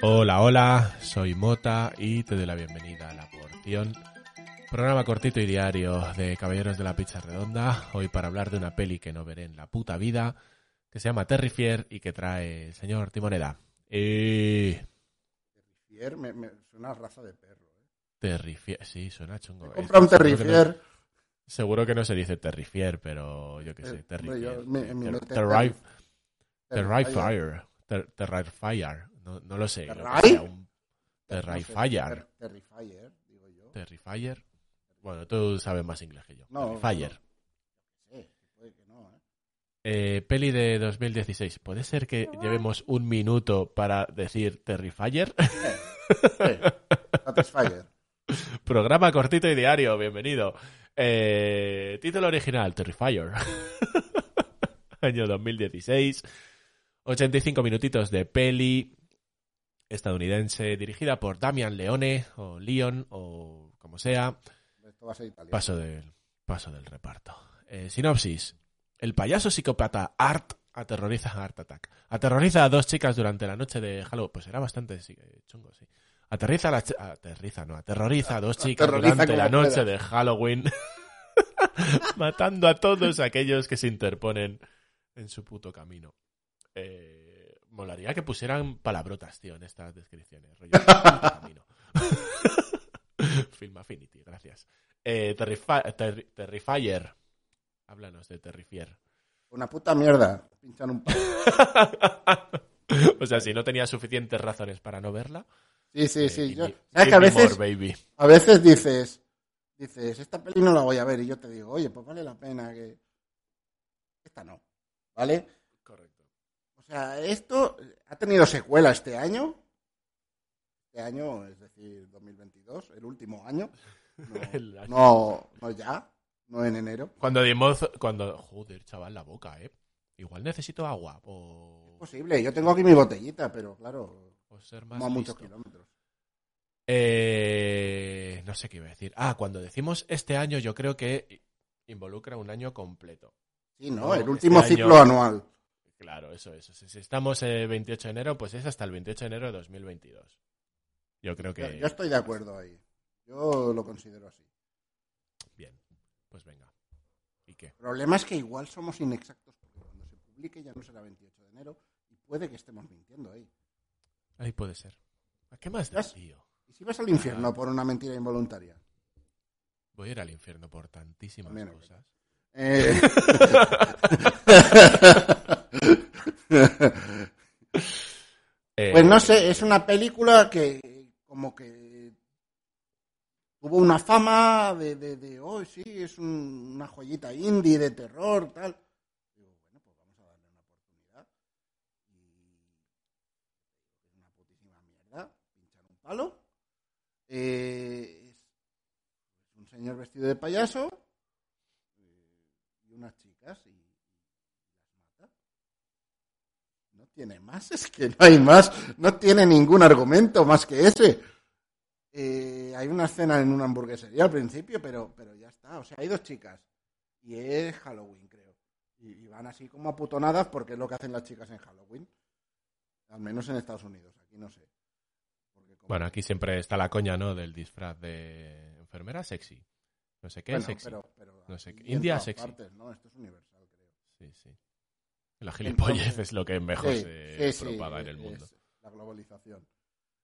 Hola, hola, soy Mota y te doy la bienvenida a La Porción, programa cortito y diario de Caballeros de la Pizza Redonda, hoy para hablar de una peli que no veré en la puta vida, que se llama Terrifier y que trae el señor Timoneda. Terrifier me, me suena a raza de perro. ¿eh? Terrifier, sí, suena chungo. Compra un Terrifier. Seguro que no se dice Terrifier, pero yo qué sé, Terrifier. Terrifier. Terrifier. Ter- Terrifier. No, no lo sé. Terrifier. Ter- Terrifier, digo yo. Terrifier. Bueno, tú sabes más inglés que yo. No, Terrifier. Sí, puede que no, ¿eh? Eh, peli de 2016. ¿Puede ser que llevemos un minuto para decir Terrifier? Sí. Satisfyer. Programa cortito y diario, bienvenido. Eh, título original, Terrifier. Año 2016. 85 minutitos de peli estadounidense dirigida por Damian Leone o Leon o como sea. Esto va a ser italiano. Paso del, paso del reparto. Eh, sinopsis. El payaso psicópata Art aterroriza a Art Attack. Aterroriza a dos chicas durante la noche de Halloween. Pues era bastante eh, chungo, sí. Aterriza a las chi- aterriza, no, aterroriza a dos chicas Aterroriza durante la noche pueda. de Halloween. matando a todos aquellos que se interponen en su puto camino. Eh, molaría que pusieran palabrotas, tío, en estas descripciones. rollo, camino. Film Affinity, gracias. Eh, Terrifi- Terri- Terrifier. Háblanos de Terrifier. Una puta mierda. Pinchan un palo. o sea, si no tenía suficientes razones para no verla. Sí, sí, sí. yo- ¿Sabes que a veces, baby. a veces dices, dices, esta peli no la voy a ver y yo te digo, oye, pues vale la pena que... Esta no, ¿vale? Correcto. O sea, esto ha tenido secuela este año. Este año, es decir, 2022, el último año. No, El año. no, no ya, no en enero. Cuando dimos, cuando, joder, chaval, la boca, eh. Igual necesito agua o, Posible, yo tengo aquí mi botellita, pero claro, o ser más muchos kilómetros. Eh, no sé qué iba a decir. Ah, cuando decimos este año, yo creo que involucra un año completo. Sí, ¿no? No, el este último año- ciclo anual. Claro, eso, eso. Si estamos el 28 de enero, pues es hasta el 28 de enero de 2022. Yo creo que. yo estoy de acuerdo ahí. Yo lo considero así. Bien, pues venga. ¿Y qué? El problema es que igual somos inexactos porque cuando se publique ya no será 28 de enero y puede que estemos mintiendo ahí. Ahí puede ser. ¿A qué más da, ¿Ves? tío? ¿Y si vas al infierno por una mentira involuntaria? Voy a ir al infierno por tantísimas También, cosas. Eh, Pues no sé, es una película que como que tuvo una fama de, de, de oh, sí, es un- una joyita indie de terror, tal. Digo, bueno, pues vamos a darle una oportunidad. Y una putísima mierda, pinchar un palo. Eh, es, un señor vestido de payaso eh, y unas chicas y las mata. No tiene más, es que no hay más, no tiene ningún argumento más que ese. Eh, hay una escena en una hamburguesería al principio, pero, pero ya está. O sea, hay dos chicas y es Halloween, creo. Y, y van así como aputonadas porque es lo que hacen las chicas en Halloween. Al menos en Estados Unidos, aquí no sé. Bueno, aquí siempre está la coña, ¿no? Del disfraz de enfermera sexy. No sé qué Bueno, sexy. pero- pero No sé qué. India sexy. partes, ¿no? Esto es universal, creo. Sí, sí. La gilipollez Entonces- es lo que mejor Sí, se sí, sí, propaga en el es mundo. La globalización.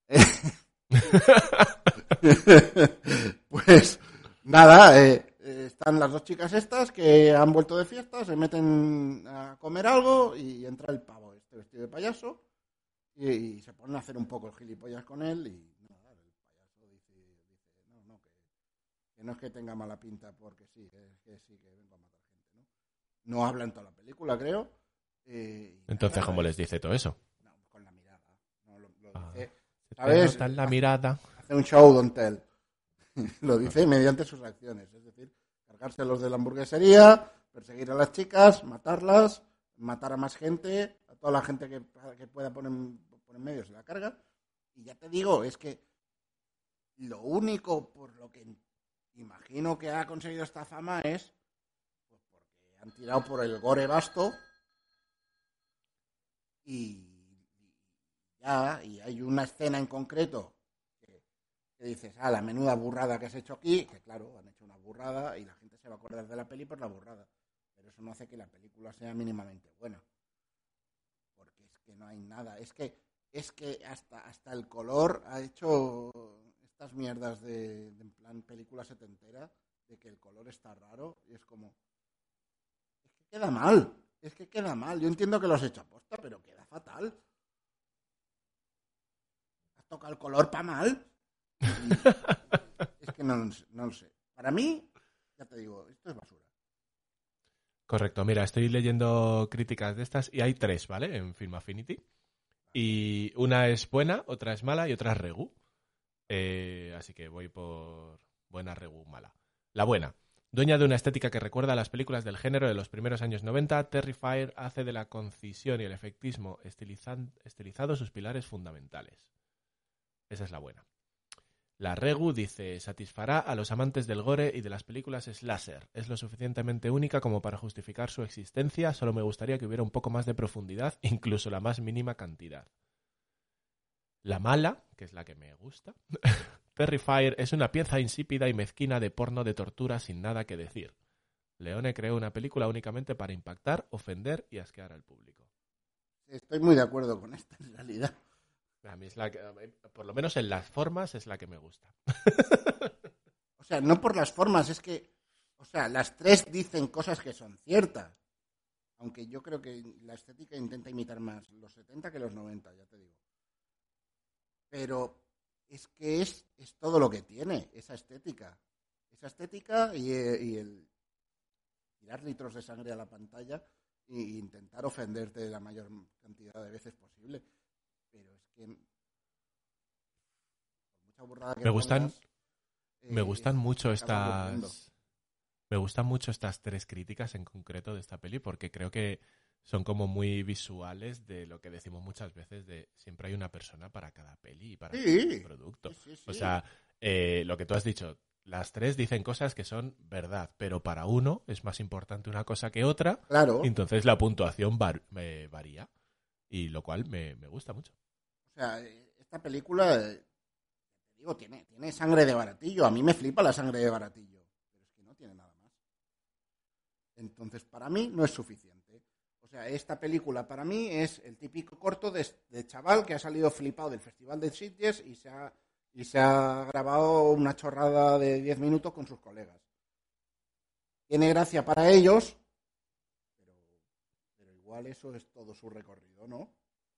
pues nada, eh, están las dos chicas estas que han vuelto de fiesta, se meten a comer algo y entra el pavo este vestido de payaso y, y se ponen a hacer un poco el gilipollas con él y nada, el payaso dice, dice no, no, que, que no es que tenga mala pinta porque sí, que, que sí, que vengo a matar gente, ¿no? No habla en toda la película, creo. eh, y Entonces, nada, ¿cómo les dice todo eso? no, con la mirada. No, lo, lo Ah. dice, ¿Sabes? en la mirada. hace un show, don't tell. lo dice mediante sus acciones. Es decir, cargarse los de la hamburguesería, perseguir a las chicas, matarlas, matar a más gente, toda la gente que, pueda poner, poner medios en la carga. Y ya te digo, es que lo único por lo que imagino que ha conseguido esta fama es pues porque han tirado por el gore basto y ya, y hay una escena en concreto que, que dices, ah, la menuda burrada que has hecho aquí, que claro, han hecho una burrada y la gente se va a acordar de la peli por la burrada, pero eso no hace que la película sea mínimamente buena, que no hay nada, es que es que hasta hasta el color ha hecho estas mierdas de, de en plan película setentera de que el color está raro y es como es que queda mal, es que queda mal. Yo entiendo que lo has hecho a posta, pero queda fatal. Has tocado el color para mal. Es que no, no lo sé. Para mí, ya te digo, esto es basura. Correcto, mira, estoy leyendo críticas de estas y hay tres, ¿vale? En Film Affinity. Y una es buena, otra es mala y otra es regu. Eh, así que voy por buena regu mala. La buena. Dueña de una estética que recuerda a las películas del género de los primeros años 90, Terrifier hace de la concisión y el efectismo estilizado sus pilares fundamentales. Esa es la buena. La Regu dice, satisfará a los amantes del gore y de las películas slasher. Es lo suficientemente única como para justificar su existencia, solo me gustaría que hubiera un poco más de profundidad, incluso la más mínima cantidad. La mala, que es la que me gusta, Terrifier es una pieza insípida y mezquina de porno de tortura sin nada que decir. Leone creó una película únicamente para impactar, ofender y asquear al público. Estoy muy de acuerdo con esta en realidad. A mí es la que, por lo menos en las formas, es la que me gusta. O sea, no por las formas, es que, o sea, las tres dicen cosas que son ciertas. Aunque yo creo que la estética intenta imitar más los 70 que los 90, ya te digo. Pero es que es, es todo lo que tiene, esa estética. Esa estética y, eh, y el tirar litros de sangre a la pantalla e intentar ofenderte la mayor cantidad de veces posible. Pero es que... Por mucha burrada que Me gustan- pongas, Me eh, gustan mucho estas. Me gustan mucho estas tres críticas en concreto de esta peli porque creo que son como muy visuales de lo que decimos muchas veces de siempre hay una persona para cada peli y para Sí. cada producto. Sí, sí, sí. O sea, eh, lo que tú has dicho, las tres dicen cosas que son verdad, pero para uno es más importante una cosa que otra, claro. entonces la puntuación var- eh, varía, y lo cual me, me gusta mucho. O sea, eh, esta película, eh, te digo, tiene, tiene sangre de baratillo. A mí me flipa la sangre de baratillo. Pero es que no tiene nada más. Entonces, para mí no es suficiente. O sea, esta película para mí es el típico corto de, de chaval que ha salido flipado del Festival de Sitges y se ha, y se ha grabado una chorrada de 10 minutos con sus colegas. Tiene gracia para ellos, igual eso es todo su recorrido, ¿no?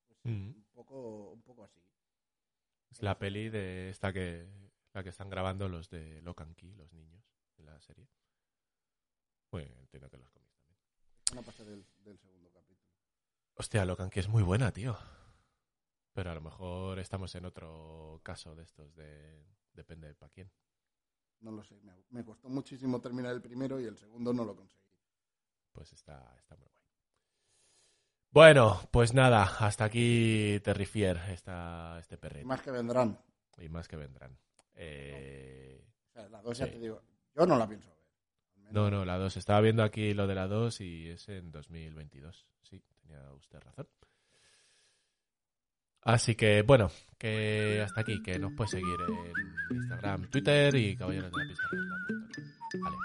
Pues Mm. un, poco, un poco así. Es la peli de esta que la que están grabando los de Locan Key, los niños, en la serie. Bueno, entiendo que los cómics también. No pasé del, del segundo capítulo. Hostia, Locan Key es muy buena, tío. Pero a lo mejor estamos en otro caso de estos de... Depende para quién. No lo sé. Me, me costó muchísimo terminar el primero y el segundo no lo conseguí. Pues está, está muy guay. Bueno, pues nada, hasta aquí Terrifier, esta, este Y perrito. más que vendrán. Y más que vendrán. Eh, O sea, la dos ya Sí. te digo. Yo no la pienso ver. No, no, la 2. Estaba viendo aquí lo de la 2 y es en 2022. Sí, tenía usted razón. Así que, bueno, que hasta aquí, que nos puede seguir en Instagram, Twitter y caballeros de la pista. Vale,